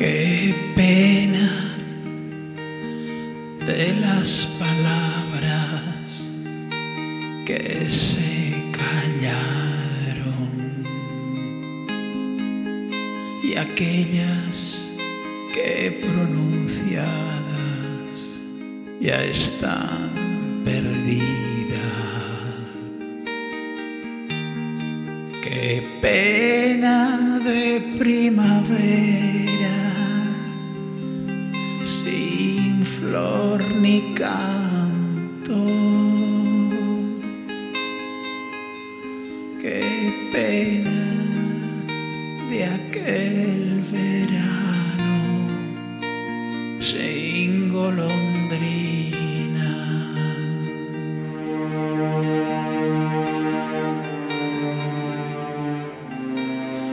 Qué pena de las palabras que se callaron y aquellas que pronunciadas ya están perdidas. Qué pena de primavera sin flor ni canto. Qué pena de aquel verano sin golondrina.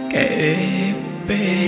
Qué pena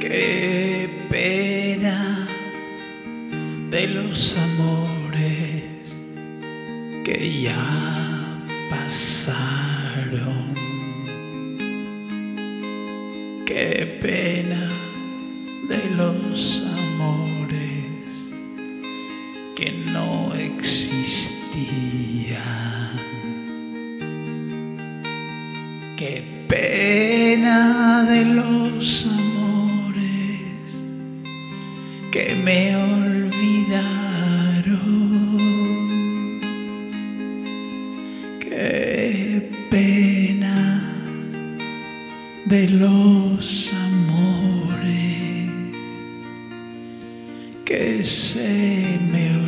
Qué pena de los amores que ya pasaron. Qué pena de los amores que no existían. Qué pena de los amores que me olvidaron. Qué pena de los amores que se me.